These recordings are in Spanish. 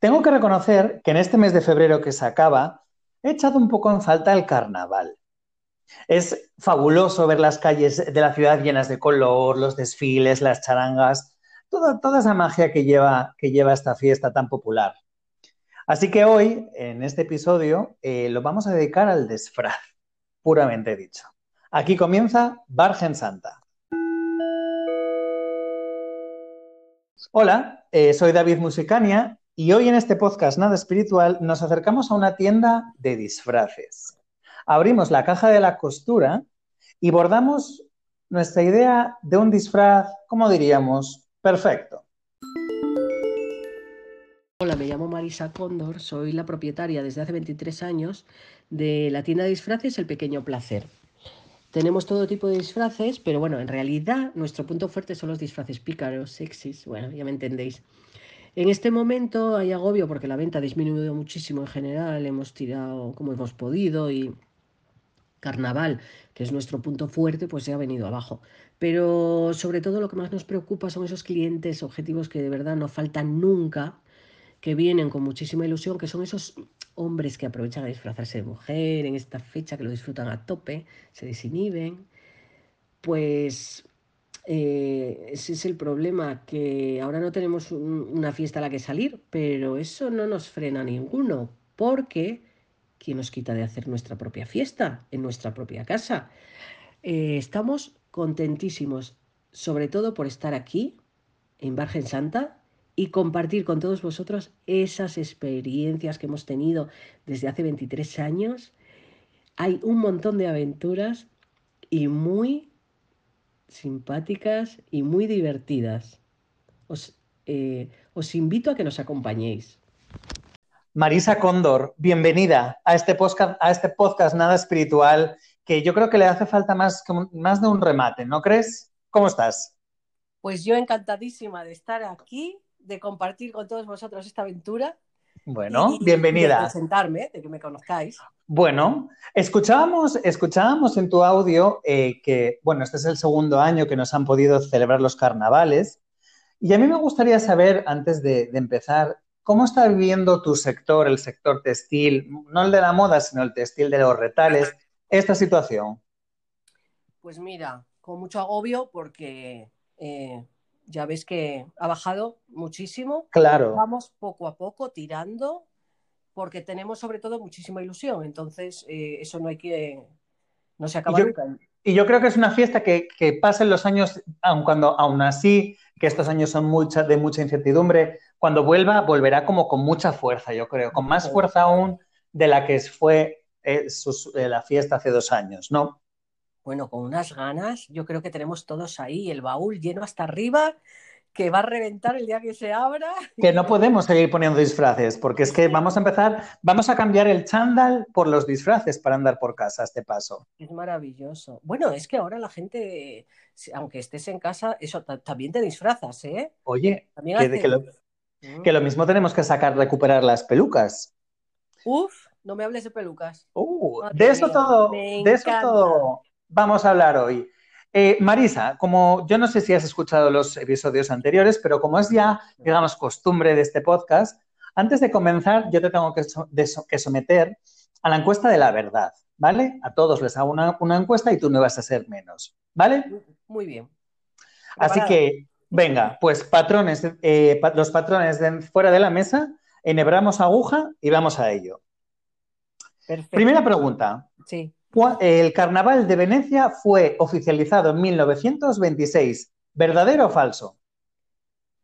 Tengo que reconocer que en este mes de febrero que se acaba, he echado un poco en falta el carnaval. Es fabuloso ver las calles de la ciudad llenas de color, los desfiles, las charangas, toda, toda esa magia que lleva, que lleva esta fiesta tan popular. Así que hoy, en este episodio, eh, lo vamos a dedicar al disfraz, puramente dicho. Aquí comienza Bargen Santa. Hola, eh, soy David Musicania y hoy en este podcast Nada Espiritual nos acercamos a una tienda de disfraces. Abrimos la caja de la costura y bordamos nuestra idea de un disfraz, ¿cómo diríamos? Perfecto. Hola, me llamo Marisa Cóndor, soy la propietaria desde hace 23 años de la tienda de disfraces El Pequeño Placer. Tenemos todo tipo de disfraces, pero bueno, en realidad nuestro punto fuerte son los disfraces pícaros, sexys, bueno, ya me entendéis. En este momento hay agobio porque la venta ha disminuido muchísimo en general, hemos tirado como hemos podido y carnaval, que es nuestro punto fuerte, pues se ha venido abajo. Pero sobre todo lo que más nos preocupa son esos clientes objetivos que de verdad no faltan nunca, que vienen con muchísima ilusión, que son esos hombres que aprovechan a disfrazarse de mujer en esta fecha, que lo disfrutan a tope, se desinhiben, pues eh, ese es el problema, que ahora no tenemos una fiesta a la que salir, pero eso no nos frena ninguno, porque ¿quién nos quita de hacer nuestra propia fiesta en nuestra propia casa? Eh, estamos contentísimos, sobre todo por estar aquí, en Bargen Santa, y compartir con todos vosotros esas experiencias que hemos tenido desde hace 23 años. Hay un montón de aventuras y muy simpáticas y muy divertidas. Os, eh, os invito a que nos acompañéis. Marisa Cóndor, bienvenida a este, podcast, a este podcast Nada Espiritual, que yo creo que le hace falta más, más de un remate, ¿no crees? ¿Cómo estás? Pues yo encantadísima de estar aquí de compartir con todos vosotros esta aventura. Bueno, bienvenida. de presentarme, de que me conozcáis. Bueno, escuchábamos, escuchábamos en tu audio eh, que, bueno, este es el segundo año que nos han podido celebrar los carnavales. Y a mí me gustaría saber, antes de, empezar, ¿cómo está viviendo tu sector, el sector textil, no el de la moda, sino el textil de los retales, esta situación? Pues mira, con mucho agobio porque eh, ya ves que ha bajado muchísimo. Claro. Vamos poco a poco tirando porque tenemos sobre todo muchísima ilusión. Entonces, eh, eso no hay que... No se acaba y yo, nunca. Y yo creo que es una fiesta que, que pasen los años, aun cuando aún así, que estos años son mucha, de mucha incertidumbre, cuando vuelva, volverá como con mucha fuerza, yo creo, con más fuerza aún de la que fue eh, eh, la fiesta hace dos años, ¿no? bueno, con unas ganas, yo creo que tenemos todos ahí el baúl lleno hasta arriba, que va a reventar el día que se abra. Que no podemos seguir poniendo disfraces, porque es que vamos a empezar, vamos a cambiar el chándal por los disfraces para andar por casa este paso. Es maravilloso. Bueno, es que ahora la gente, aunque estés en casa, eso también te disfrazas, ¿eh? Oye, que, lo, mm. que, lo, mismo tenemos que sacar, recuperar las pelucas. Uf, no me hables de pelucas. Uh, de eso todo, de eso todo vamos a hablar hoy. Eh, Marisa, como yo no sé si has escuchado los episodios anteriores, pero como es ya, digamos, costumbre de este podcast, antes de comenzar yo te tengo que, someter a la encuesta de la verdad, ¿vale? A todos les hago una, encuesta y tú no vas a ser menos, ¿vale? Muy bien. Así que, venga, pues patrones, eh, los patrones de fuera de la mesa, enhebramos aguja y vamos a ello. Primera pregunta. Sí. El Carnaval de Venecia fue oficializado en 1926. ¿Verdadero o falso?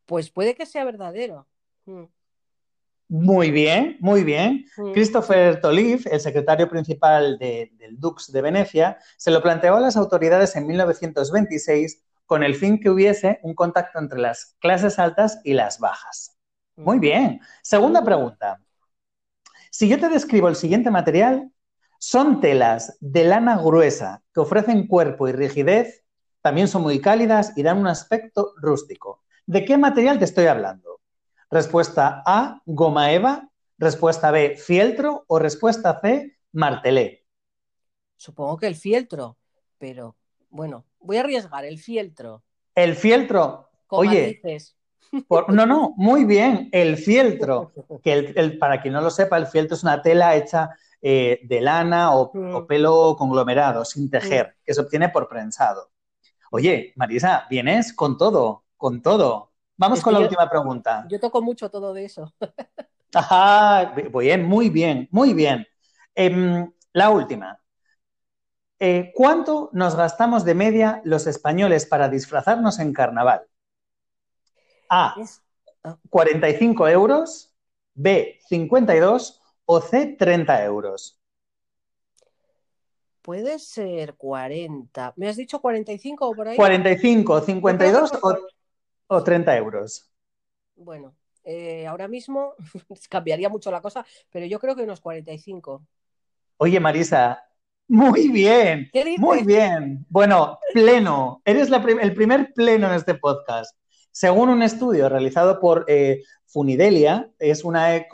Pues puede que sea verdadero. Hmm. Muy bien, muy bien. Hmm. Christopher Tolif, el secretario principal del Dux de Venecia, se lo planteó a las autoridades en 1926 con el fin que hubiese un contacto entre las clases altas y las bajas. Muy hmm. bien. Segunda pregunta. Si yo te describo el siguiente material, son telas de lana gruesa que ofrecen cuerpo y rigidez, también son muy cálidas y dan un aspecto rústico. ¿De qué material te estoy hablando? Respuesta A, goma eva. Respuesta B, fieltro. O respuesta C, martelé. Supongo que el fieltro, pero bueno, voy a arriesgar el fieltro. El fieltro. Oye, no, no, muy bien. El fieltro, que el, para quien no lo sepa, el fieltro es una tela hecha eh, de lana o, mm. pelo conglomerado, sin tejer, mm. que se obtiene por prensado. Oye, Marisa, vienes con todo, con todo. Vamos con la última pregunta. Yo toco mucho todo de eso. Ajá, bien, muy bien, muy bien. Em, la última. Eh, ¿Cuánto nos gastamos de media los españoles para disfrazarnos en carnaval? A. 45 ah. euros. B. 52. O C. 30 euros. Puede ser 40. ¿Me has dicho 45 o por ahí? 45, 52 o, o 30 euros. Bueno, eh, ahora mismo cambiaría mucho la cosa, pero yo creo que unos 45. Oye, Marisa, muy bien, muy bien. Bueno, pleno. Eres el primer pleno en este podcast. Según un estudio realizado por eh, Funidelia, es una,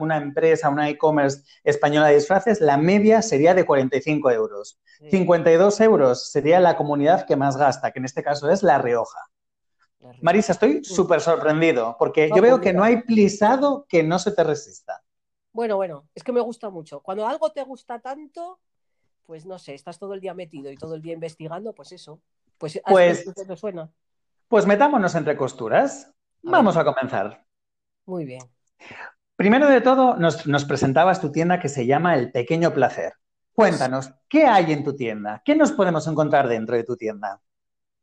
una, empresa, una e-commerce española de disfraces, la media sería de 45 euros. 52 euros sería la comunidad que más gasta, que en este caso es La Rioja. Marisa, estoy súper sorprendido, porque yo veo que no hay plisado que no se te resista. Bueno, bueno, es que me gusta mucho. Cuando algo te gusta tanto, pues no sé, estás todo el día metido y todo el día investigando, pues eso. Pues, pues, suena. Pues metámonos entre costuras. Vamos a comenzar. Muy bien. Primero de todo, nos, presentabas tu tienda que se llama El Pequeño Placer. Cuéntanos, ¿qué hay en tu tienda? ¿Qué nos podemos encontrar dentro de tu tienda?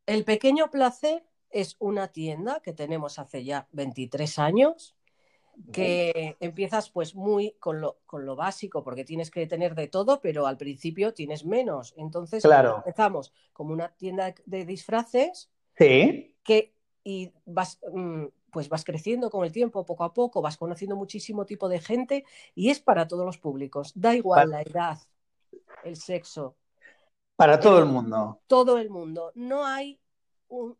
El Pequeño Placer es una tienda que tenemos hace ya 23 años, que empiezas pues muy con lo, con lo básico, porque tienes que tener de todo, pero al principio tienes menos. Entonces claro. empezamos como una tienda de disfraces Sí. Que, y vas, mm, pues vas creciendo con el tiempo, poco a poco, vas conociendo muchísimo tipo de gente y es para todos los públicos. Da igual la edad, el sexo. Para todo el, mundo. Todo el mundo. No hay un,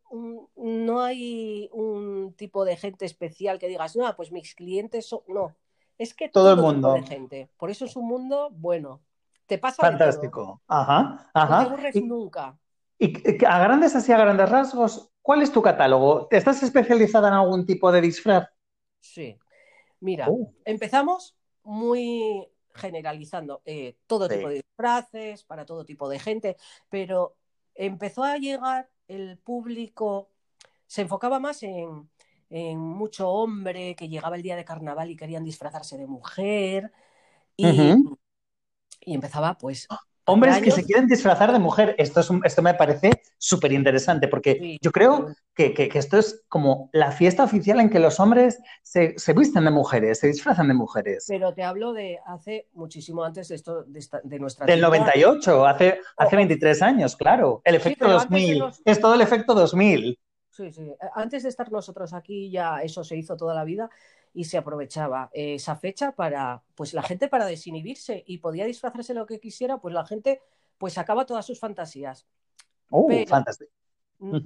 no hay un tipo de gente especial que digas, no, pues mis clientes son. No, es que todo, el mundo. de gente. Por eso es un mundo bueno. Te pasa. Fantástico. Ajá, ajá. No te aburres nunca. Y a grandes así, a grandes rasgos, ¿cuál es tu catálogo? ¿Estás especializada en algún tipo de disfraz? Sí. Mira, oh. empezamos muy generalizando eh, todo tipo de disfraces para todo tipo de gente, pero empezó a llegar el público, se enfocaba más en, mucho hombre que llegaba el día de carnaval y querían disfrazarse de mujer y, y empezaba pues Hombres que se quieren disfrazar de mujer. Esto, es esto me parece súper interesante porque yo creo que, esto es como la fiesta oficial en que los hombres se, visten de mujeres, se disfrazan de mujeres. Pero te hablo de hace muchísimo antes de esto, de, nuestra. Del 98, hace, hace 23 años, claro. El efecto 2000. Es todo el efecto 2000. Sí, sí. Antes de estar nosotros aquí ya eso se hizo toda la vida y se aprovechaba esa fecha para, pues la gente para desinhibirse y podía disfrazarse lo que quisiera, pues la gente pues sacaba todas sus fantasías. Oh. Mm,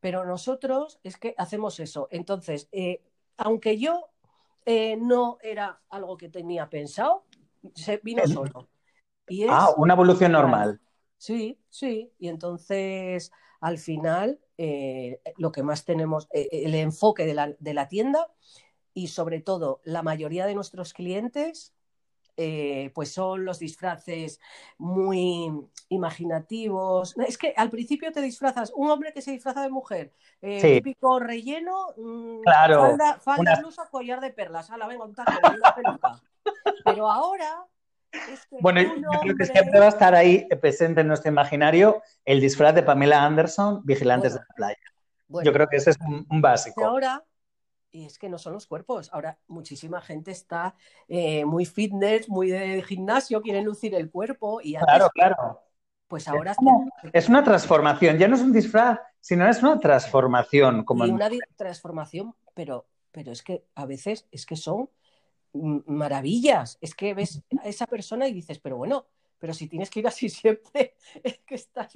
Pero nosotros es que hacemos eso. Entonces, eh, aunque yo eh, no era algo que tenía pensado, se vino solo. Y ah, una evolución normal. Sí, sí. Y entonces, al final, eh, lo que más tenemos, el enfoque de la, de la tienda y sobre todo la mayoría de nuestros clientes eh, pues son los disfraces muy imaginativos. Es que al principio te disfrazas, un hombre que se disfraza de mujer, eh, típico relleno, mm, claro, falda, blusa, collar de perlas, a la venga, un una peluca. Pero ahora es que bueno, yo creo que siempre va a estar ahí presente en nuestro imaginario el disfraz de Pamela Anderson, Vigilantes de la Playa. yo creo que ese es un, básico. Ahora y es que no son los cuerpos. Ahora muchísima gente está eh, muy fitness, muy de gimnasio, quieren lucir el cuerpo y claro, claro. Pues ahora es, una transformación, ya no es un disfraz, sino es una transformación. Como y una transformación, pero, pero es que a veces es que son maravillas. Es que ves a esa persona y dices, pero bueno, pero si tienes que ir así siempre, es que estás...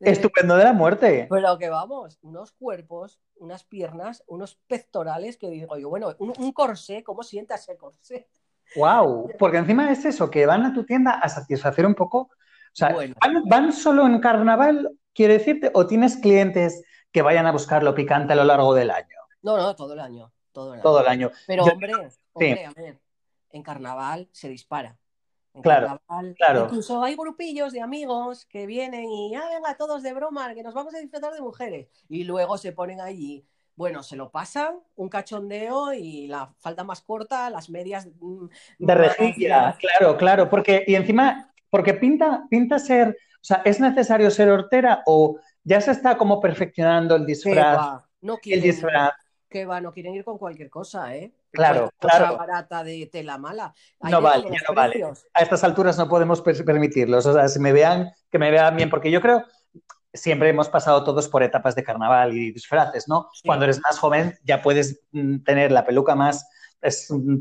Estupendo de la muerte. Pero que vamos, unos cuerpos, unas piernas, unos pectorales que digo yo, bueno, un, corsé, ¿cómo sienta ese corsé? Wow, porque encima es eso, que van a tu tienda a satisfacer un poco, o sea, ¿van, solo en carnaval, quiere decirte, o tienes clientes que vayan a buscar lo picante a lo largo del año? No, no, todo el año. Todo el año. Todo el año. Pero, hombre, hombre, a ver, en carnaval se dispara. En claro, carnaval, claro. Incluso hay grupillos de amigos que vienen y, ah, venga, todos de broma, que nos vamos a disfrutar de mujeres. Y luego se ponen allí bueno, se lo pasan, un cachondeo y la falda más corta, las medias mm, de rejilla, claro, claro, porque y encima porque pinta pinta ser, o sea, es necesario ser hortera o ya se está como perfeccionando el disfraz. No quieren, el disfraz. Que va, no quieren ir con cualquier cosa, ¿eh? Claro, claro. barata de tela mala. no vale, no vale. A estas alturas no podemos permitirlo. O sea, si me vean, que me vean bien, porque yo creo, siempre hemos pasado todos por etapas de carnaval y disfraces, ¿no? Cuando eres más joven ya puedes mm, tener la peluca más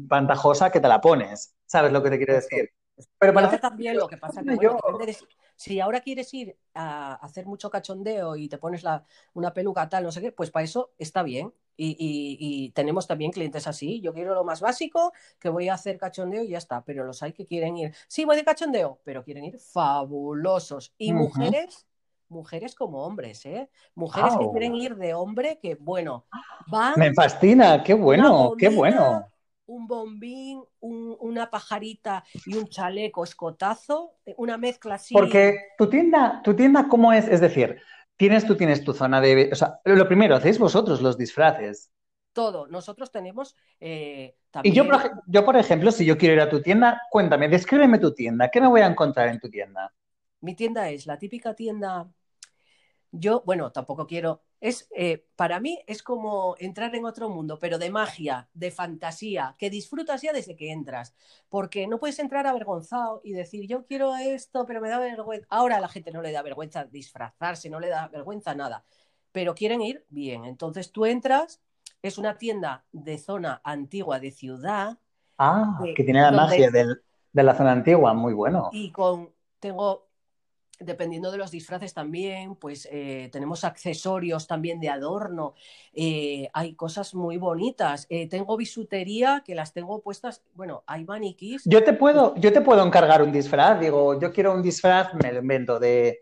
pantajosa que te la pones. ¿Sabes lo que te quiero decir? Pero parece también lo que pasa que si ahora quieres ir a hacer mucho cachondeo y te pones la, una peluca tal, no sé qué, pues para eso está bien. Y, tenemos también clientes así. Yo quiero lo más básico, que voy a hacer cachondeo y ya está. Pero los hay que quieren ir. Sí, voy de cachondeo, pero quieren ir fabulosos. Y mujeres mujeres como hombres, ¿eh? Mujeres que quieren ir de hombre, que bueno, van. Me fascina, qué bueno, qué bueno. Un bombín, una pajarita y un chaleco escotazo, una mezcla así. Porque tu tienda, tu tienda, ¿cómo es? Es decir, tienes, tú tienes tu zona de. O sea, lo primero, hacéis vosotros los disfraces. Todo. Nosotros tenemos eh, también... Y yo por, yo, por ejemplo, si yo quiero ir a tu tienda, cuéntame, descríbeme tu tienda. ¿Qué me voy a encontrar en tu tienda? Mi tienda es la típica tienda yo, bueno, tampoco quiero, es, eh, para mí es como entrar en otro mundo, pero de magia, de fantasía, que disfrutas ya desde que entras, porque no puedes entrar avergonzado y decir, yo quiero esto, pero me da vergüenza. Ahora a la gente no le da vergüenza disfrazarse, no le da vergüenza nada, pero quieren ir bien. Entonces tú entras, es una tienda de zona antigua de ciudad. Ah, que tiene la magia de la zona antigua, muy bueno. Y con, tengo dependiendo de los disfraces también, pues eh, tenemos accesorios también de adorno, eh, hay cosas muy bonitas. Eh, tengo bisutería que las tengo puestas, bueno, hay maniquís. Yo te puedo, yo te puedo encargar un disfraz, digo, yo quiero un disfraz, me lo invento, de,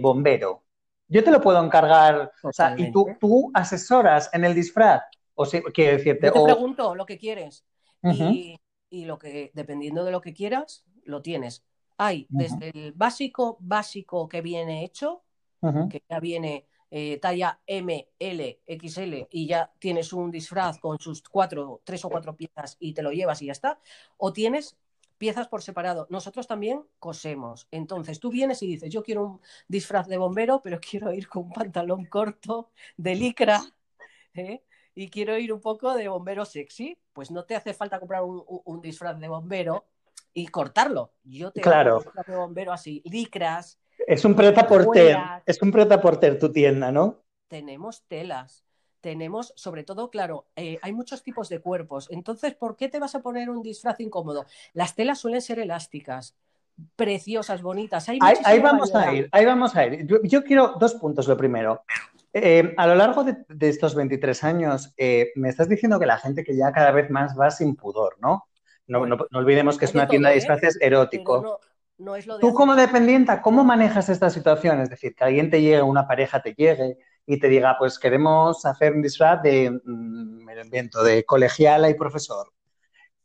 bombero. Yo te lo puedo encargar, o sea, y tú, tú asesoras en el disfraz, o sea, quiero decirte. Yo te pregunto lo que quieres y, y lo que, dependiendo de lo que quieras, lo tienes. Hay desde el básico, básico que viene hecho, que ya viene eh, talla M, L, XL y ya tienes un disfraz con sus cuatro, tres o cuatro piezas y te lo llevas y ya está. O tienes piezas por separado. Nosotros también cosemos. Entonces tú vienes y dices, yo quiero un disfraz de bombero, pero quiero ir con un pantalón corto de licra. ¿eh? Y quiero ir un poco de bombero sexy, pues no te hace falta comprar un disfraz de bombero, y cortarlo. Yo te claro. un bombero así, licras. Es un preta porter, es un preta porter tu tienda, ¿no? Tenemos telas, tenemos, sobre todo, claro, eh, hay muchos tipos de cuerpos. Entonces, ¿por qué te vas a poner un disfraz incómodo? Las telas suelen ser elásticas, preciosas, bonitas. ahí, vamos a ir, ahí vamos a ir. Yo, quiero dos puntos. Lo primero, eh, a lo largo de, estos 23 años, eh, me estás diciendo que la gente que ya cada vez más va sin pudor, ¿no? No, no, olvidemos que es una tienda de ¿eh? disfraces erótico. Tú como dependiente, ¿cómo manejas esta situación? Es decir, que alguien te llegue, una pareja te llegue y te diga, pues queremos hacer un disfraz de, mm, me invento, de colegiala y profesor.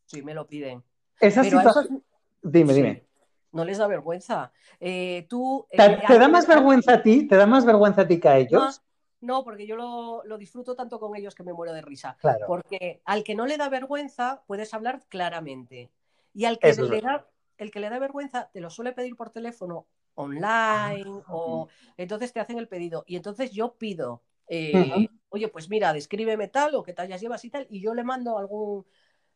Sí, me lo piden. Esa situación... Dime, dime. No les da vergüenza. Eh, tú, ¿Te, eh, da más vergüenza a ti? ¿Te da más vergüenza a ti que a ellos? No, porque yo lo, disfruto tanto con ellos que me muero de risa. Claro. Porque al que no le da vergüenza, puedes hablar claramente. Y al que, le da, el que le da vergüenza, te lo suele pedir por teléfono online o entonces te hacen el pedido. Y entonces yo pido, eh, oye, pues mira, descríbeme tal o que tallas llevas y tal, y yo le mando algún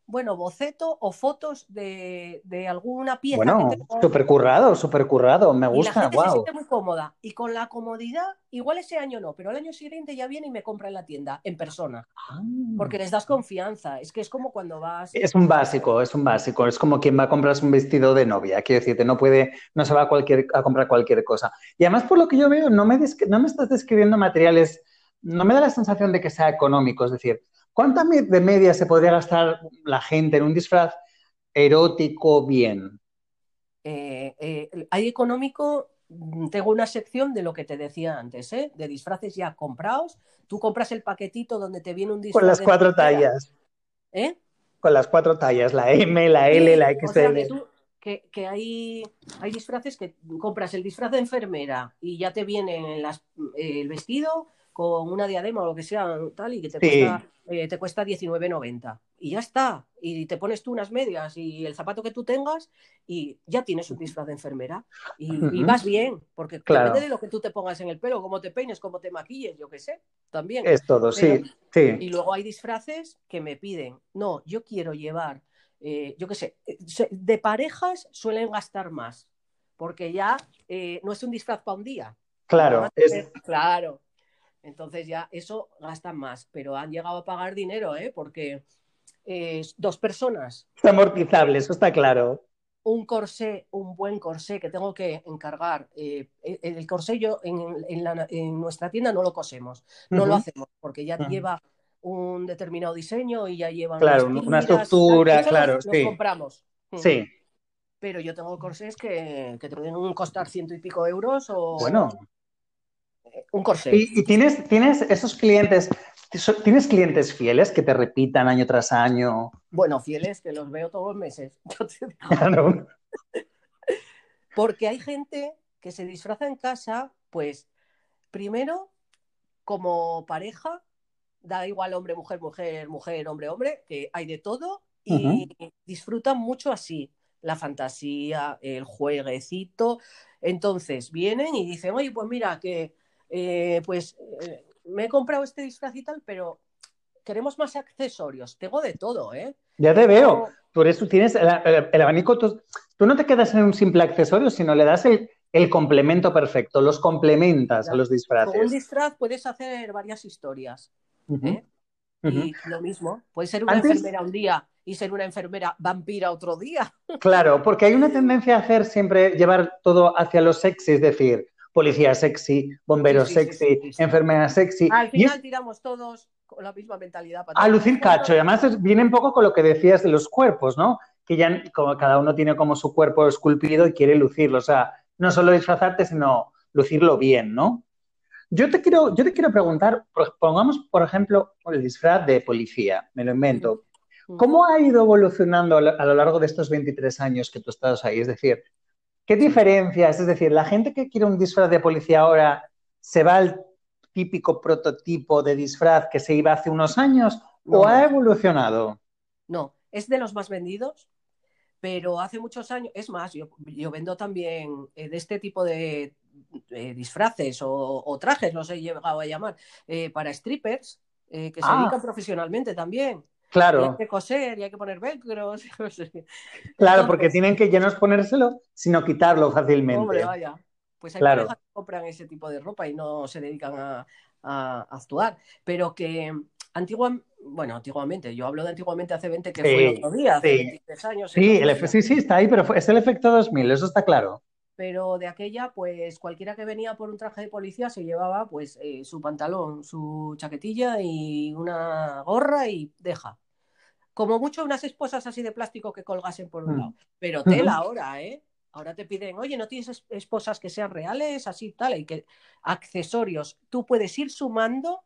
bueno, boceto o fotos de, alguna pieza. Bueno, súper currado, súper currado, me gusta, y la gente se siente muy cómoda. Y con la comodidad, igual ese año no, pero el año siguiente ya viene y me compra en la tienda, en persona. Ah. Porque les das confianza. Es que es como cuando vas. Es un básico, es un básico. Es como quien va a comprar un vestido de novia. Quiero decirte, no puede, no se va a, cualquier, a comprar cualquier cosa. Y además, por lo que yo veo, no me, no me estás describiendo materiales, no me da la sensación de que sea económico. Es decir, ¿Cuánta de media se podría gastar la gente en un disfraz erótico bien? Eh, eh, hay económico mm, tengo una sección de lo que te decía antes, ¿eh? de disfraces ya comprados. Tú compras el paquetito donde te viene un disfraz. Con las cuatro tallas. ¿Eh? Con las cuatro tallas, la M, la L, la XL. que, hay, hay disfraces que compras el disfraz de enfermera y ya te viene las, el vestido con una diadema o lo que sea, tal, y que te cuesta, eh, te cuesta 19,90. Y ya está. Y te pones tú unas medias y el zapato que tú tengas y ya tienes un disfraz de enfermera. Y, vas bien, porque depende de lo que tú te pongas en el pelo, cómo te peines, cómo te maquilles, yo qué sé, también. Es todo, sí, sí. Y luego hay disfraces que me piden, no, yo quiero llevar, eh, yo qué sé, eh, de parejas suelen gastar más, porque ya no es un disfraz para un día. Claro, es... claro. Entonces ya eso gastan más, pero han llegado a pagar dinero, ¿eh? Porque eh, dos personas. Es amortizable, eso está claro. Un corsé, un buen corsé que tengo que encargar. Eh, el corsé yo en, nuestra tienda no lo cosemos, no lo hacemos, porque ya lleva un determinado diseño y ya lleva claro, una estructura, claro, los, sí. compramos. Sí. Pero yo tengo corsés que, que te pueden costar ciento y pico euros o. Bueno un corsé. ¿Y, tienes, tienes esos clientes, tienes clientes fieles que te repitan año tras año? Bueno, fieles que los veo todos los meses. Claro. Porque hay gente que se disfraza en casa, pues, primero, como pareja, da igual hombre, mujer, mujer, mujer, hombre, hombre, que hay de todo y disfrutan mucho así, la fantasía, el jueguecito. Entonces vienen y dicen, oye, pues mira, que eh, pues eh, me he comprado este disfraz y tal, pero queremos más accesorios. Tengo de todo, ¿eh? Ya te veo. Por eso tienes el, abanico. Tú, no te quedas en un simple accesorio, sino le das el, complemento perfecto, los complementas a los disfraces. Con un disfraz puedes hacer varias historias. ¿eh? Y lo mismo, puedes ser una enfermera un día y ser una enfermera vampira otro día. Claro, porque hay una tendencia a hacer siempre, llevar todo hacia lo sexy, es decir, policía sexy, bombero sexy, enfermera sexy. Al final tiramos todos con la misma mentalidad. a lucir cacho, y además viene un poco con lo que decías de los cuerpos, ¿no? Que ya como cada uno tiene como su cuerpo esculpido y quiere lucirlo, o sea, no solo disfrazarte, sino lucirlo bien, ¿no? Yo te quiero, yo te quiero preguntar, pongamos, por ejemplo, el disfraz de policía, me lo invento. ¿Cómo ha ido evolucionando a lo largo de estos 23 años que tú estás ahí? Es decir, ¿Qué diferencias? Es decir, la gente que quiere un disfraz de policía ahora se va al típico prototipo de disfraz que se iba hace unos años o ha evolucionado? No, es de los más vendidos, pero hace muchos años, es más, yo, vendo también eh, de este tipo de, disfraces o, trajes, los he llegado a llamar, eh, para strippers, eh, que se ah. dedican profesionalmente también. Claro. Y hay que coser y hay que poner velcros. Claro, porque tienen que ya no es ponérselo, sino quitarlo fácilmente. Hombre, vaya. Pues hay claro. que compran ese tipo de ropa y no se dedican a, actuar. Pero que antiguamente, bueno, antiguamente, yo hablo de antiguamente hace 20, que fue el otro día, hace 23 años. Sí, sí, sí, está ahí, pero es el efecto 2000, eso está claro pero de aquella, pues cualquiera que venía por un traje de policía se llevaba pues eh, su pantalón, su chaquetilla y una gorra y deja. Como mucho unas esposas así de plástico que colgasen por un mm. lado. Pero tela ahora, ¿eh? Ahora te piden, oye, ¿no tienes esposas que sean reales? Así, tal, y que accesorios. Tú puedes ir sumando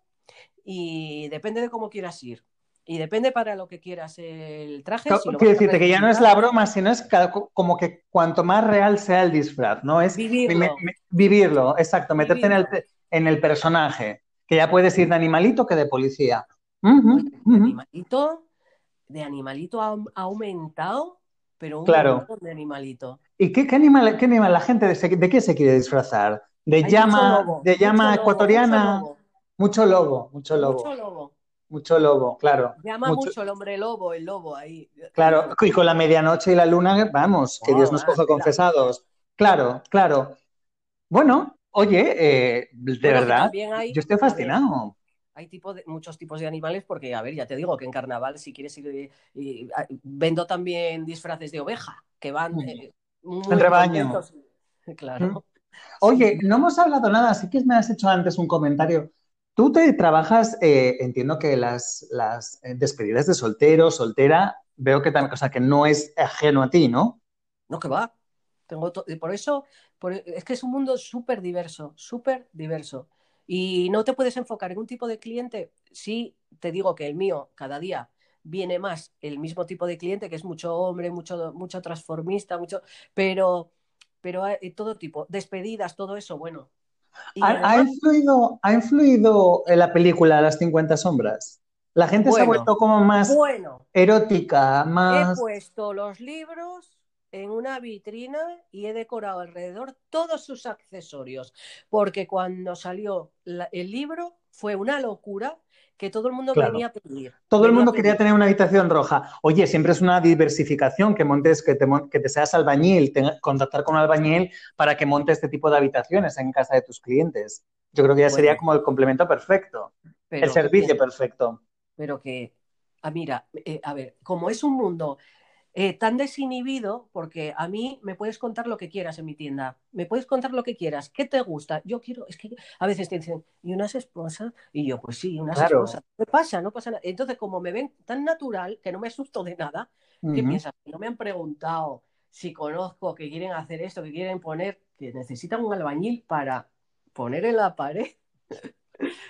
y depende de cómo quieras ir. Y depende para lo que quieras el traje. quiero decirte que ya no es la broma, sino es como que cuanto más real sea el disfraz, ¿no? Es vivirlo. vivirlo, exacto, meterte En, el, personaje. Que ya puedes ir de animalito que de policía. de animalito, de animalito ha, aumentado, pero un claro. de animalito. ¿Y qué, animal, qué animal la gente de, qué se quiere disfrazar? ¿De llama, de llama ecuatoriana? Mucho lobo, mucho lobo. Mucho lobo. Mucho lobo, claro. Llama mucho... el hombre lobo, el lobo ahí. Claro, y con la medianoche y la luna, vamos, que Dios nos coja confesados. Claro, claro. Bueno, oye, eh, de verdad, yo estoy fascinado. hay tipo de, muchos tipos de animales porque, a ver, ya te digo que en carnaval, si quieres ir, y, vendo también disfraces de oveja, que van... Eh, en rebaño. Claro. Oye, no hemos hablado nada, así que me has hecho antes un comentario Tú te trabajas, eh, entiendo que las, eh, despedidas de soltero, soltera, veo que también, cosa que no es ajeno a ti, ¿no? No, que va. Tengo y por eso, es que es un mundo súper diverso, súper diverso. Y no te puedes enfocar en un tipo de cliente. Sí, te digo que el mío cada día viene más el mismo tipo de cliente, que es mucho hombre, mucho, mucho transformista, mucho, pero, pero hay todo tipo, despedidas, todo eso, bueno. ¿Ha, influido, ¿Ha influido en la película Las 50 sombras? La gente se ha vuelto como más erótica, más... He puesto los libros en una vitrina y he decorado alrededor todos sus accesorios, porque cuando salió el libro fue una locura que todo el mundo venía a pedir. Todo el mundo quería tener una habitación roja. Oye, siempre es una diversificación que montes, que te, que te seas albañil, contactar con un albañil para que monte este tipo de habitaciones en casa de tus clientes. Yo creo que ya sería como el complemento perfecto, el servicio perfecto pero que, ah, mira, eh, a ver, como es un mundo eh, tan desinhibido, porque a mí me puedes contar lo que quieras en mi tienda, me puedes contar lo que quieras, ¿qué te gusta? Yo quiero, es que a veces te dicen, ¿y unas esposas? Y yo, pues sí, unas esposas. ¿Qué pasa? No pasa nada. Entonces, como me ven tan natural que no me asusto de nada, ¿qué piensas? No me han preguntado si conozco que quieren hacer esto, que quieren poner, que necesitan un albañil para poner en la pared.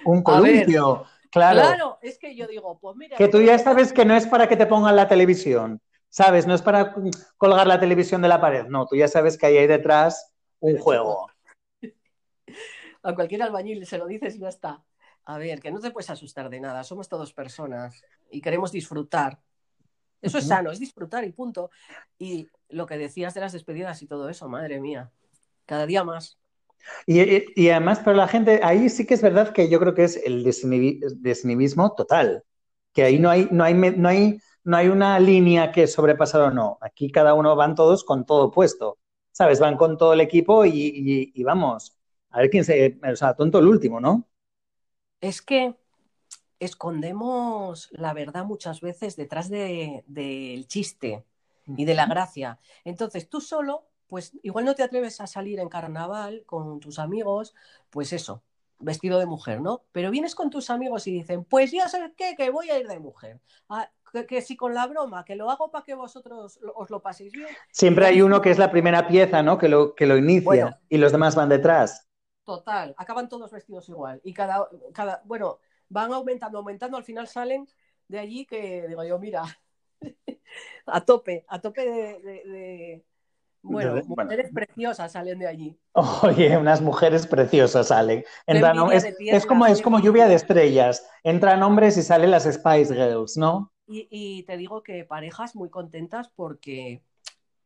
Un columpio. Claro. es que yo digo, pues mira. Que tú ya sabes que no es para que te pongan la televisión, ¿sabes? No es para colgar la televisión de la pared, no, tú ya sabes que ahí hay detrás un juego. A cualquier albañil se lo dices y ya está. A ver, que no te puedes asustar de nada, somos todos personas y queremos disfrutar. Eso es sano, es disfrutar y punto. Y lo que decías de las despedidas y todo eso, madre mía, cada día más. Y, además, para la gente, ahí sí que es verdad que yo creo que es el desinhibismo total, que ahí no hay, no hay, no hay, no hay una línea que sobrepasar o no. Aquí cada uno van todos con todo puesto, ¿sabes? Van con todo el equipo y, vamos, a ver quién se, o sea, tonto el último, ¿no? Es que escondemos la verdad muchas veces detrás del chiste y de la gracia. Entonces, tú solo pues igual no te atreves a salir en carnaval con tus amigos, pues eso, vestido de mujer, ¿no? Pero vienes con tus amigos y dicen, pues ya sabes qué, que voy a ir de mujer. Ah, que, si con la broma, que lo hago para que vosotros os lo paséis bien. Siempre hay uno que es la primera pieza, ¿no? Que lo, que lo inicia y los demás van detrás. Total, acaban todos vestidos igual. Y cada, cada, bueno, van aumentando, aumentando, al final salen de allí que digo yo, mira, a tope, a tope de bueno, mujeres preciosas salen de allí. Oye, unas mujeres preciosas salen. es, como, es como lluvia de estrellas. Entran hombres y salen las Spice Girls, ¿no? Y, te digo que parejas muy contentas porque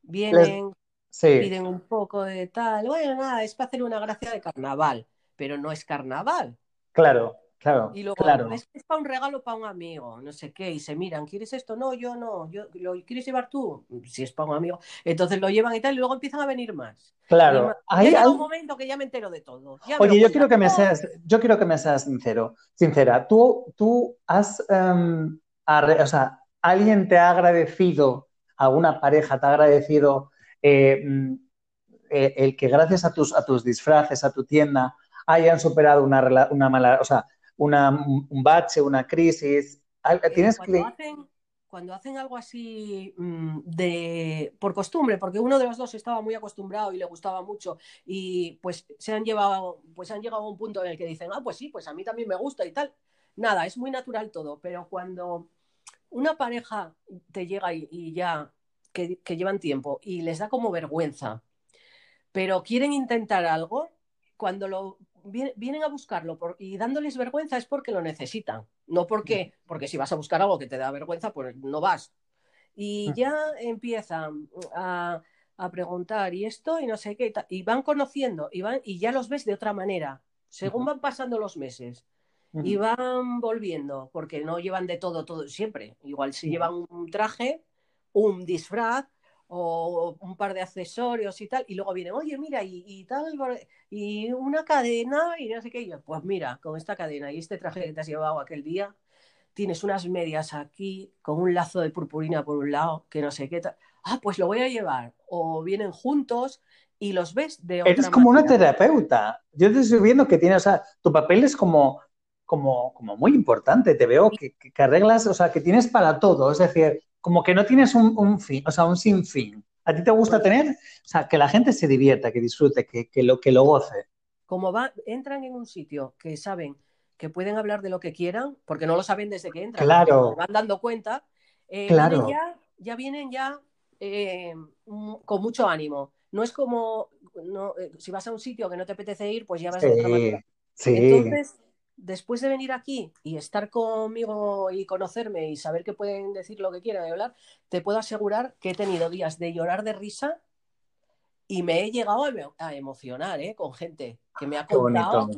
vienen, piden un poco de tal. Bueno, nada, es para hacer una gracia de carnaval, pero no es carnaval. Claro. Claro, y luego claro. Es, para un regalo para un amigo, no sé qué, y se miran, ¿quieres esto? No, yo no, yo lo quieres llevar tú, si es para un amigo. Entonces lo llevan y tal, y luego empiezan a venir más. Claro. Hay, un momento que ya me entero de todo. Oye, yo quiero que me seas, yo quiero que me seas sincero, sincera. Tú, tú has, em, o sea, alguien te ha agradecido, alguna pareja te ha agradecido eh, mm, eh, el que gracias a tus, a tus disfraces, a tu tienda, hayan superado una, una mala, o sea, una, un bache, una crisis. ¿Tienes cuando, hacen, cuando hacen algo así mm, de por costumbre, porque uno de los dos estaba muy acostumbrado y le gustaba mucho, y pues se han llevado, pues han llegado a un punto en el que dicen, ah, pues sí, pues a mí también me gusta y tal. Nada, es muy natural todo, pero cuando una pareja te llega y, ya que, que llevan tiempo y les da como vergüenza, pero quieren intentar algo, cuando lo vienen a buscarlo y dándoles vergüenza es porque lo necesitan, no porque, porque si vas a buscar algo que te da vergüenza, pues no vas. Y ya empiezan a, preguntar y esto y no sé qué, y van conociendo y, van, y ya los ves de otra manera, según van pasando los meses. Y van volviendo, porque no llevan de todo, todo siempre. Igual si llevan un traje, un disfraz, o un par de accesorios y tal, y luego vienen, oye, mira, y, tal, y una cadena, y no sé qué, yo, pues mira, con esta cadena y este traje que te has llevado aquel día, tienes unas medias aquí, con un lazo de purpurina por un lado, que no sé qué tal, ah, pues lo voy a llevar, o vienen juntos y los ves de otra Eres como una terapeuta, yo te estoy viendo que tienes, o sea, tu papel es como... Como, como muy importante, te veo que, que arreglas, o sea, que tienes para todo, es decir, como que no tienes un, fin, o sea, un sinfín. ¿A ti te gusta tener? O sea, que la gente se divierta, que disfrute, que, lo, que lo goce. Como va, entran en un sitio que saben que pueden hablar de lo que quieran, porque no lo saben desde que entran. Claro. Van dando cuenta. Eh, claro. ya, ya vienen ya eh, con mucho ánimo. No es como eh, si vas a un sitio que no te apetece ir, pues ya vas a otra manera. Sí. Entonces, después de venir aquí y estar conmigo y conocerme y saber que pueden decir lo que quieran y hablar, te puedo asegurar que he tenido días de llorar de risa y me he llegado a, emocionar ¿eh? con gente que me ha contado.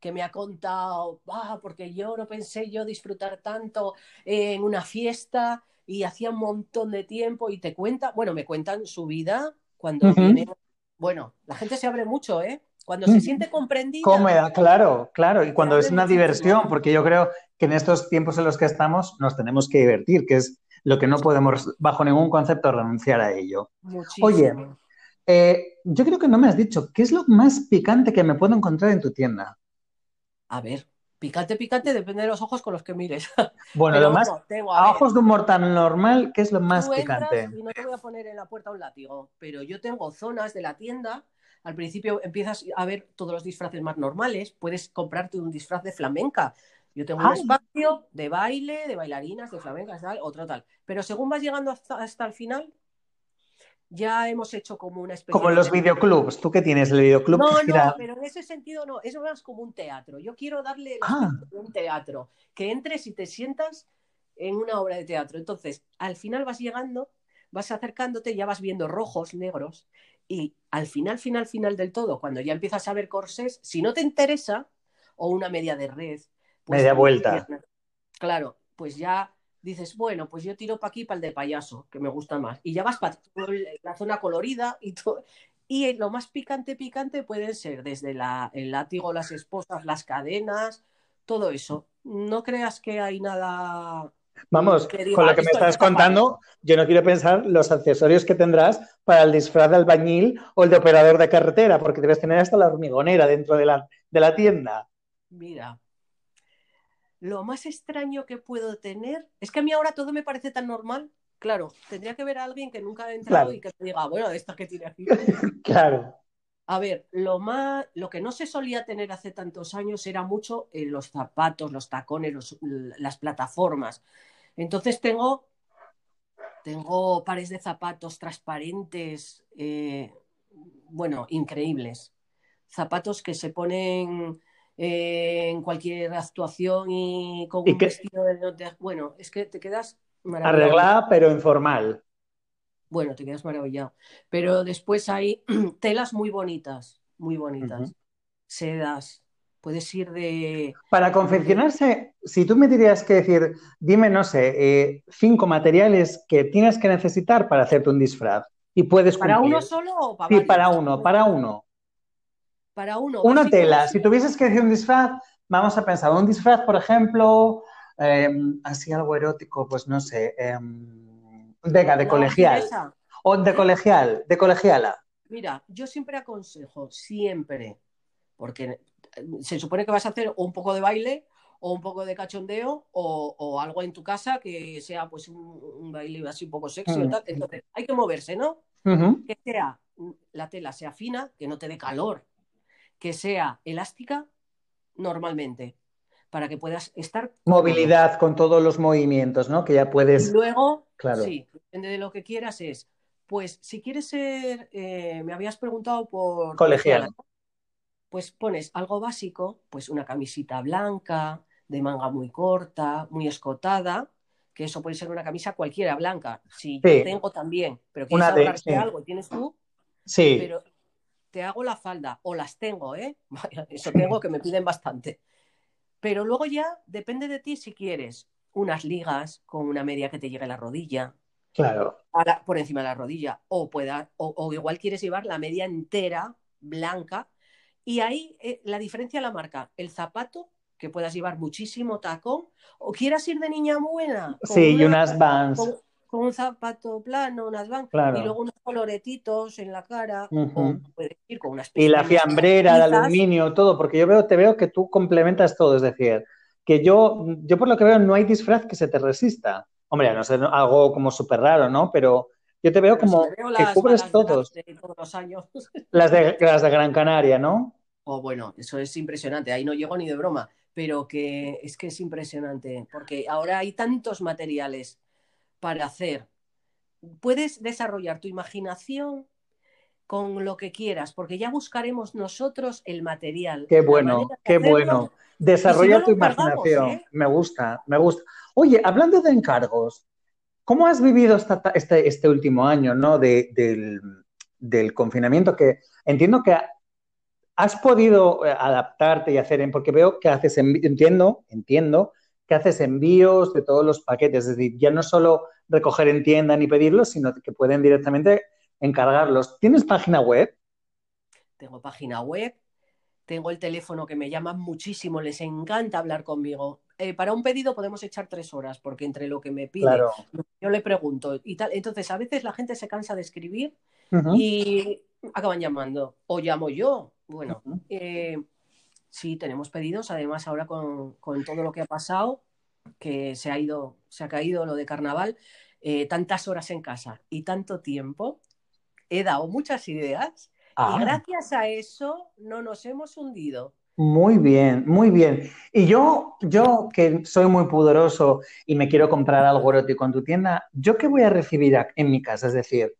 Que me ha contado, ah, porque yo no pensé yo disfrutar tanto en una fiesta y hacía un montón de tiempo y te cuenta, bueno, me cuentan su vida cuando viene. Bueno, la gente se abre mucho, ¿eh? Cuando se siente comprendida. Cómoda, claro, claro. Y cuando es una diversión, porque yo creo que en estos tiempos en los que estamos nos tenemos que divertir, que es lo que no podemos, bajo ningún concepto, renunciar a ello. Muchísimo. Oye, eh, yo creo que no me has dicho, ¿qué es lo más picante que me puedo encontrar en tu tienda? A ver, picante, picante, depende de los ojos con los que mires. Bueno, lo más. a, ojos de un mortal normal, ¿qué es lo más picante? Y no te voy a poner en la puerta un látigo, pero yo tengo zonas de la tienda al principio empiezas a ver todos los disfraces más normales, puedes comprarte un disfraz de flamenca. Yo tengo un espacio de baile, de bailarinas, de flamenca, tal, otro tal. Pero según vas llegando hasta, el final, ya hemos hecho como una especie Como en los videoclubs. ¿Tú qué tienes? ¿El videoclub? No, no, pero en ese sentido no. Es como un teatro. Yo quiero darle ah. un teatro. Que entres y te sientas en una obra de teatro. Entonces, al final vas llegando, vas acercándote, ya vas viendo rojos, negros, y al final, final, final del todo, cuando ya empiezas a ver corsés, si no te interesa, o una media de red. Pues media vuelta. Claro, pues ya dices, bueno, pues yo tiro para aquí, para el de payaso, que me gusta más. Y ya vas para la zona colorida y todo. Y lo más picante, picante pueden ser desde la, el látigo, las esposas, las cadenas, todo eso. No creas que hay nada Vamos, con lo que me estás contando, yo no quiero pensar los accesorios que tendrás para el disfraz de albañil o el de operador de carretera, porque debes tener hasta la hormigonera dentro de la, de la tienda. Mira, lo más extraño que puedo tener es que a mí ahora todo me parece tan normal. Claro, tendría que ver a alguien que nunca ha entrado y que te diga, bueno, esta que tiene aquí. claro. A ver, lo más, lo que no se solía tener hace tantos años era mucho en los zapatos, los tacones, las plataformas. Entonces tengo, tengo pares de zapatos transparentes, eh, bueno, increíbles. Zapatos que se ponen eh, en cualquier actuación y con un vestido de, Bueno, es que te quedas Arreglada, pero informal bueno, te quedas maravillado. Pero después hay telas muy bonitas, muy bonitas. Sedas, puedes ir de... Para confeccionarse, si tú me dirías que decir, dime, no sé, eh, cinco materiales que tienes que necesitar para hacerte un disfraz y puedes ¿Para uno solo o para Sí, para uno, para uno. Para uno. Una tela. Si tuvieses que decir un disfraz, vamos a pensar, un disfraz, por ejemplo, em, así algo erótico, pues no sé. Em, Venga, de colegial. O de colegial, de colegiala. Mira, yo siempre aconsejo, siempre, porque eh, se supone que vas a hacer un poco de baile o un poco de cachondeo o, algo en tu casa que sea pues un, baile así un poco sexy mm. Entonces, hay que moverse, ¿no? Que sea, la tela sea fina, que no te dé calor, que sea elástica normalmente, para que puedas estar... Movilidad con todos los movimientos, ¿no? Que ya puedes... Y luego, claro. sí, depende de lo que quieras, es, pues si quieres ser, eh, me habías preguntado por... Colegial. Pues pones algo básico, pues una camisita blanca, de manga muy corta, muy escotada, que eso puede ser una camisa cualquiera blanca. Si yo tengo también, pero quieres una algo y tienes tú, sí. pero te hago la falda, o las tengo, ¿eh? Eso tengo que me piden bastante. Pero luego ya depende de ti si quieres unas ligas con una media que te llegue a la rodilla. Claro. por encima de la rodilla. O, pueda, o, igual quieres llevar la media entera, blanca. Y ahí eh, la diferencia la marca el zapato, que puedas llevar muchísimo tacón, o quieras ir de niña buena. Sí, y unas vans con un zapato plano, unas bancas y luego unos coloretitos en la cara, o puedes ir con unas Y la fiambrera, el aluminio, todo, porque yo veo, te veo que tú complementas todo, es decir, que yo, yo por lo que veo no hay disfraz que se te resista. Hombre, no sé, algo como súper raro, ¿no? Pero, Yo te veo como que cubres todos. todos los años. Las de, las de Gran Canaria, ¿no? Oh, bueno, eso es impresionante. Ahí no llego ni de broma, pero que es que es impresionante, porque ahora hay tantos materiales para hacer. Puedes desarrollar tu imaginación con lo que quieras, porque ya buscaremos nosotros el material. Qué bueno, qué bueno. Desarrolla tu imaginación. ¿eh? Me gusta, me gusta. Oye, hablando de encargos, ¿cómo has vivido este, este, último año ¿no? del, del, confinamiento? Que entiendo que has podido eh, adaptarte y hacer, porque veo que haces, entiendo, entiendo, que haces envíos de todos los paquetes, es decir, ya no solo recoger en tienda ni pedirlos, sino que pueden directamente encargarlos. ¿Tienes página web? Tengo página web, tengo el teléfono que me llaman muchísimo, les encanta hablar conmigo. Eh, para un pedido podemos echar tres horas, porque entre lo que me pide, yo le pregunto y tal. Entonces, a veces la gente se cansa de escribir y acaban llamando. O llamo yo. Bueno, eh, sí, tenemos pedidos. Además, ahora con, todo lo que ha pasado, que se ha ido, se ha caído lo de carnaval, eh, tantas horas en casa y tanto tiempo, he dado muchas ideas y ah. gracias a eso no nos hemos hundido. Muy bien, muy bien. Y yo, yo que soy muy pudoroso y me quiero comprar algo erótico en tu tienda, ¿yo qué voy a recibir en mi casa? Es decir,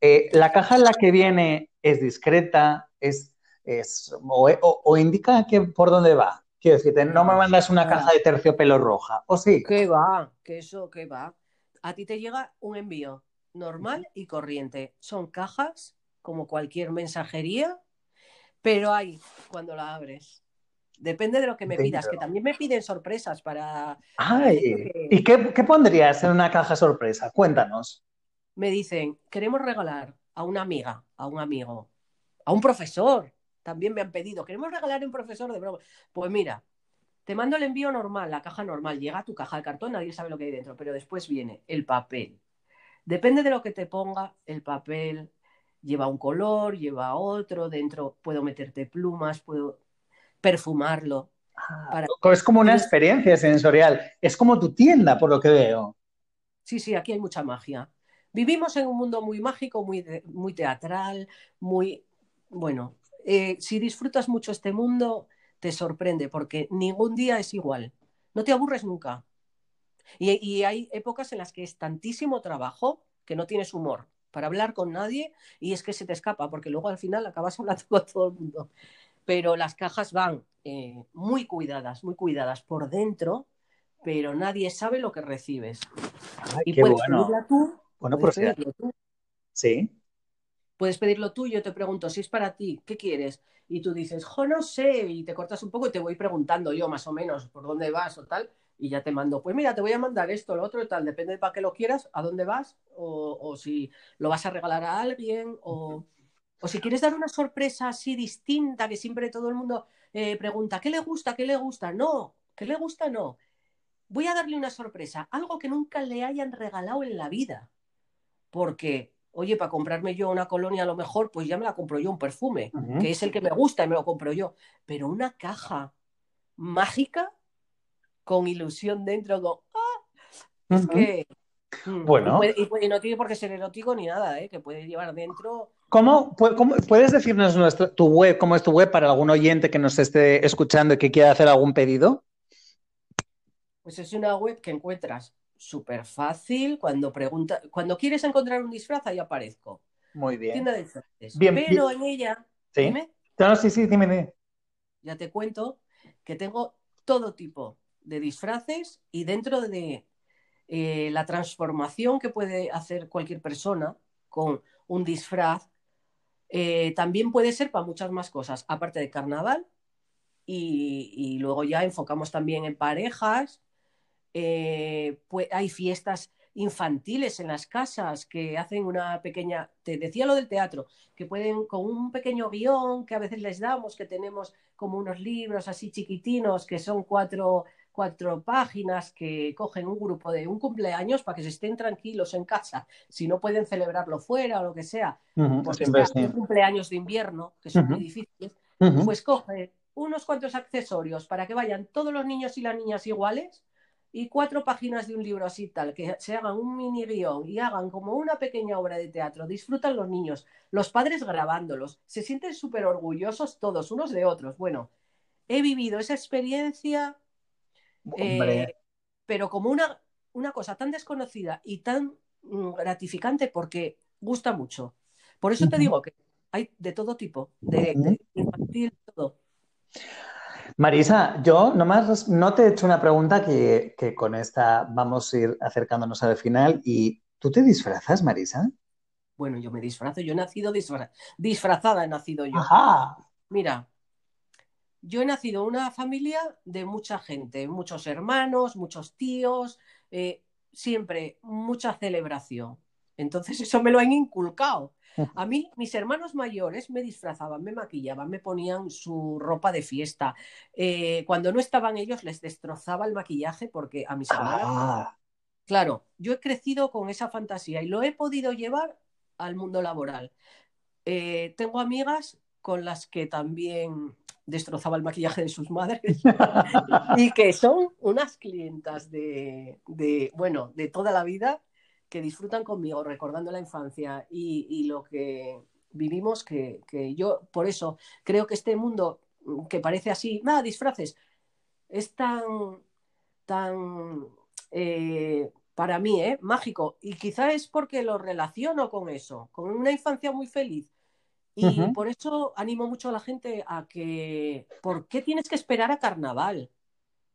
eh, la caja en la que viene es discreta, es, es o, indica que por dónde va. Quiero decirte, no me mandas una caja de terciopelo roja, ¿o sí? ¿Qué va? ¿Qué eso? ¿Qué va? A ti te llega un envío normal y corriente. Son cajas como cualquier mensajería, pero hay cuando la abres. Depende de lo que me pidas, que también me piden sorpresas para... Ay, ¿Y qué, qué, pondrías en una caja sorpresa? Cuéntanos. Me dicen, queremos regalar a una amiga, a un amigo, a un profesor. También me han pedido, queremos regalar a un profesor de broma. Pues mira, te mando el envío normal, la caja normal, llega a tu caja de cartón, nadie sabe lo que hay dentro, pero después viene el papel, Depende de lo que te ponga, el papel lleva un color, lleva otro, dentro puedo meterte plumas, puedo perfumarlo. Ah, es como una experiencia sensorial, es como tu tienda, por lo que veo. Sí, sí, aquí hay mucha magia. Vivimos en un mundo muy mágico, muy, muy teatral, muy... Bueno, eh, si disfrutas mucho este mundo, te sorprende porque ningún día es igual. No te aburres nunca. Y, hay épocas en las que es tantísimo trabajo que no tienes humor para hablar con nadie y es que se te escapa, porque luego al final acabas hablando con todo el mundo. Pero las cajas van eh, muy cuidadas, muy cuidadas por dentro, pero nadie sabe lo que recibes. y puedes pedirla tú. Bueno, puedes pedirlo tú. Sí. Puedes pedirlo tú y yo te pregunto, si es para ti, ¿qué quieres? Y tú dices, jo, no sé, y te cortas un poco y te voy preguntando yo más o menos por dónde vas o tal y ya te mando, pues mira, te voy a mandar esto, lo otro y tal, depende de para qué lo quieras, a dónde vas, o, si lo vas a regalar a alguien, o, si quieres dar una sorpresa así distinta, que siempre todo el mundo eh, pregunta, ¿qué le gusta? ¿Qué le gusta? No, ¿qué le gusta? No. Voy a darle una sorpresa, algo que nunca le hayan regalado en la vida. Porque, oye, para comprarme yo una colonia a lo mejor, pues ya me la compro yo un perfume, que es el que me gusta y me lo compro yo. Pero una caja mágica con ilusión dentro, con, ¡ah! Es que... Mm, bueno. Y, no tiene por qué ser erótico ni nada, ¿eh? que puede llevar dentro. ¿Cómo, puedes decirnos nuestra, tu web, cómo es tu web para algún oyente que nos esté escuchando y que quiera hacer algún pedido? Pues es una web que encuentras súper fácil. Cuando pregunta, cuando quieres encontrar un disfraz, ahí aparezco. Muy bien. Tienda de disfraces. Pero en ella. ¿Sí? Dime. sí, sí, dime. Ya te cuento que tengo todo tipo de disfraces y dentro de eh, la transformación que puede hacer cualquier persona con un disfraz, eh, también puede ser para muchas más cosas, aparte de carnaval, y, luego ya enfocamos también en parejas, pues hay fiestas infantiles en las casas que hacen una pequeña, te decía lo del teatro, que pueden con un pequeño guion que a veces les damos, que tenemos como unos libros así chiquitinos, que son cuatro cuatro páginas que cogen un grupo de un cumpleaños para que se estén tranquilos en casa, si no pueden celebrarlo fuera o lo que sea, porque un cumpleaños de invierno, que son muy difíciles, pues coge unos cuantos accesorios para que vayan todos los niños y las niñas iguales, y cuatro páginas de un libro así tal, que se hagan un mini guion y hagan como una pequeña obra de teatro, disfrutan los niños, los padres grabándolos, se sienten súper orgullosos todos unos de otros. Bueno, he vivido esa experiencia, eh, pero como una, una cosa tan desconocida y tan mm, gratificante porque gusta mucho. Por eso te digo que hay de todo tipo, de, de infantil, todo. Marisa, yo nomás no te he hecho una pregunta que, con esta vamos a ir acercándonos al final. ¿Y tú te disfrazas, Marisa? Bueno, yo me disfrazo, yo he nacido disfrazada, he nacido yo. Mira, yo he nacido en una familia de mucha gente, muchos hermanos, muchos tíos, eh, siempre mucha celebración. Entonces eso me lo han inculcado. A mí, mis hermanos mayores me disfrazaban, me maquillaban, me ponían su ropa de fiesta. Eh, cuando no estaban ellos, les destrozaba el maquillaje porque a mis hermanos. Ah. Claro, yo he crecido con esa fantasía y lo he podido llevar al mundo laboral. Eh, tengo amigas con las que también destrozaba el maquillaje de sus madres y que son unas clientas de, de, bueno, de toda la vida que disfrutan conmigo recordando la infancia y, lo que vivimos, que, yo por eso creo que este mundo mm, que parece así, nada, disfraces, es tan, tan eh, para mí, ¿eh? mágico. Y quizá es porque lo relaciono con eso, con una infancia muy feliz. Y por eso animo mucho a la gente a que, ¿por qué tienes que esperar a carnaval?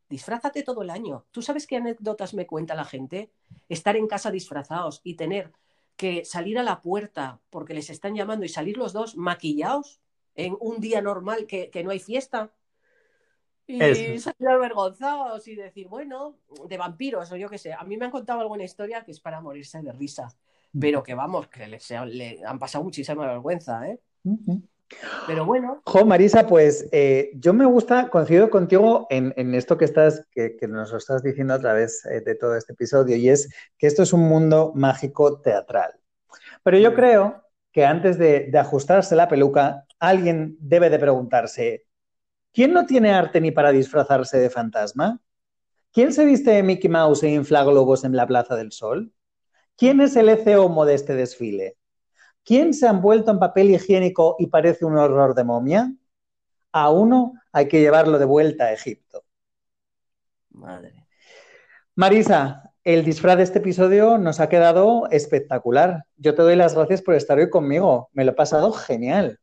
disfrázate todo el año. ¿Tú sabes qué anécdotas me cuenta la gente? Estar en casa disfrazados y tener que salir a la puerta porque les están llamando y salir los dos maquillados en un día normal que, no hay fiesta. Y salir avergonzados y decir, bueno, de vampiros o yo qué sé. A mí me han contado alguna historia que es para morirse de risa. Pero que vamos, que les, le han pasado muchísima vergüenza, ¿eh? Pero bueno. Jo, Marisa, pues eh, yo me gusta, coincido contigo en, esto que estás, que, nos lo estás diciendo a través eh, de todo este episodio, y es que esto es un mundo mágico teatral. Pero yo creo que antes de, ajustarse la peluca, alguien debe de preguntarse, ¿quién no tiene arte ni para disfrazarse de fantasma? ¿Quién se viste de Mickey Mouse e infla globos en la Plaza del Sol? ¿Quién es el ECOMO de este desfile? ¿Quién se ha envuelto en papel higiénico y parece un horror de momia? A uno hay que llevarlo de vuelta a Egipto. Madre. Marisa, el disfraz de este episodio nos ha quedado espectacular. Yo te doy las gracias por estar hoy conmigo. Me lo he pasado genial.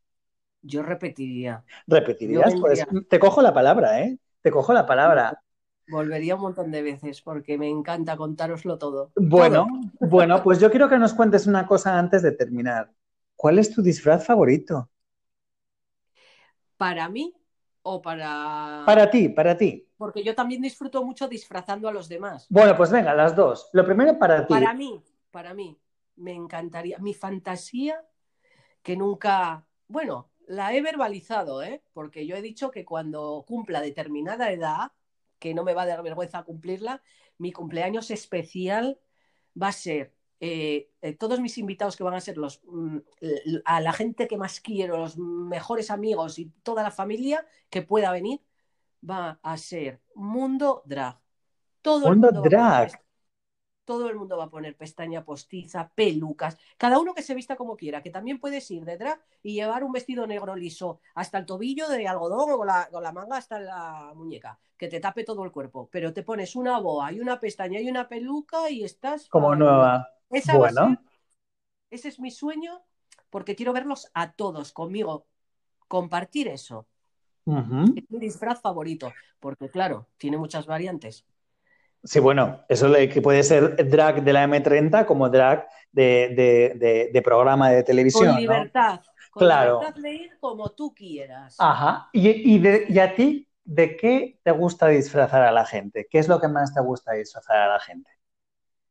Yo repetiría. ¿Repetirías? Pues te cojo la palabra, ¿eh? Te cojo la palabra. Volvería un montón de veces porque me encanta contároslo todo. Bueno, bueno, pues yo quiero que nos cuentes una cosa antes de terminar. ¿Cuál es tu disfraz favorito? ¿Para mí o para...? Para ti, para ti. Porque yo también disfruto mucho disfrazando a los demás. Bueno, pues venga, las dos. Lo primero para ti. Para mí, para mí, me encantaría. Mi fantasía, que nunca... Bueno, la he verbalizado, ¿eh? Porque yo he dicho que cuando cumpla determinada edad que no me va a dar vergüenza cumplirla, mi cumpleaños especial va a ser eh, eh, todos mis invitados que van a ser los mm, a la gente que más quiero, los mejores amigos y toda la familia que pueda venir, va a ser Mundo Drag. Todo Mundo el mundo Drag todo el mundo va a poner pestaña postiza, pelucas, cada uno que se vista como quiera, que también puedes ir de drag y llevar un vestido negro liso hasta el tobillo de algodón o con la, manga hasta la muñeca, que te tape todo el cuerpo, pero te pones una boa y una pestaña y una peluca y estás... Como nueva. bueno. ese es mi sueño porque quiero verlos a todos conmigo, compartir eso. Es mi disfraz favorito, porque claro, tiene muchas variantes. Sí, bueno, eso que puede ser drag de la M30 como drag de, programa de televisión. Con libertad. Con claro. libertad de ir como tú quieras. Ajá. ¿Y, a ti, de qué te gusta disfrazar a la gente? ¿Qué es lo que más te gusta disfrazar a la gente?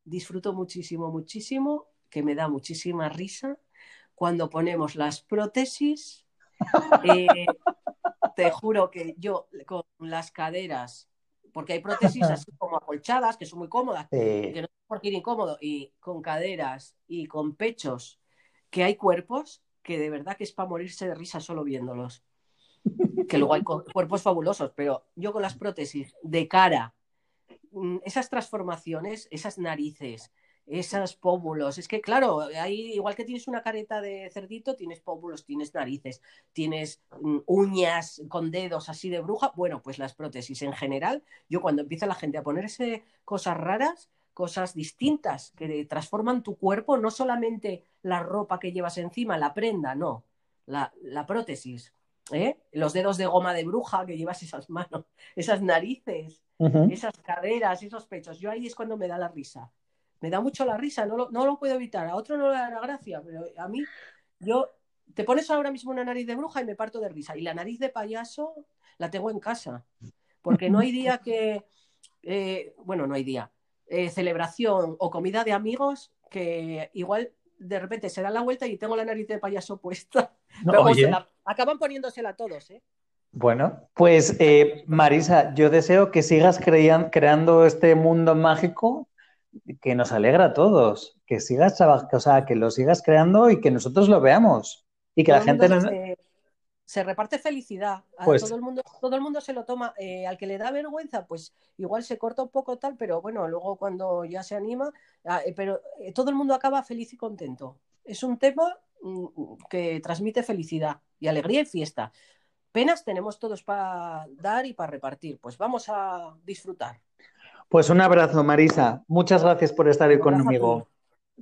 Disfruto muchísimo, muchísimo, que me da muchísima risa cuando ponemos las prótesis. Eh, te juro que yo con las caderas porque hay prótesis así como acolchadas, que son muy cómodas, que no es por ir incómodo, y con caderas y con pechos, que hay cuerpos que de verdad que es para morirse de risa solo viéndolos. Que luego hay cuerpos fabulosos, pero yo con las prótesis de cara mm, esas transformaciones, esas narices, esos pómulos. Es que, claro, ahí, igual que tienes una careta de cerdito, tienes pómulos, tienes narices, tienes mm, uñas con dedos así de bruja. Bueno, pues las prótesis en general, yo cuando empieza la gente a ponerse cosas raras, cosas distintas que transforman tu cuerpo, no solamente la ropa que llevas encima, la prenda, no, la, prótesis. ¿eh? Los dedos de goma de bruja que llevas esas manos, esas narices, esas caderas, esos pechos. Yo ahí es cuando me da la risa me da mucho la risa, no lo, no lo puedo evitar. A otro no le da la gracia, pero a mí, yo, te pones ahora mismo una nariz de bruja y me parto de risa. Y la nariz de payaso la tengo en casa, porque no hay día que, eh, bueno, no hay día, eh, celebración o comida de amigos que igual de repente se da la vuelta y tengo la nariz de payaso puesta. acaban poniéndosela todos, ¿eh? Bueno, pues eh, Marisa, yo deseo que sigas creando este mundo mágico que nos alegra a todos, que sigas o sea, que lo sigas creando y que nosotros lo veamos y que la gente se, reparte felicidad. Pues todo el mundo, todo el mundo se lo toma. Eh, al que le da vergüenza, pues igual se corta un poco tal, pero bueno, luego cuando ya se anima, ah, eh, pero eh, todo el mundo acaba feliz y contento. Es un tema mm, que transmite felicidad y alegría y fiesta. Penas tenemos todos para dar y para repartir. Pues vamos a disfrutar. Pues un abrazo, Marisa. Muchas gracias por estar ahí conmigo.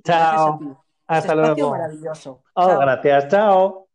Chao. Hasta luego. Maravilloso. Oh, gracias. Chao.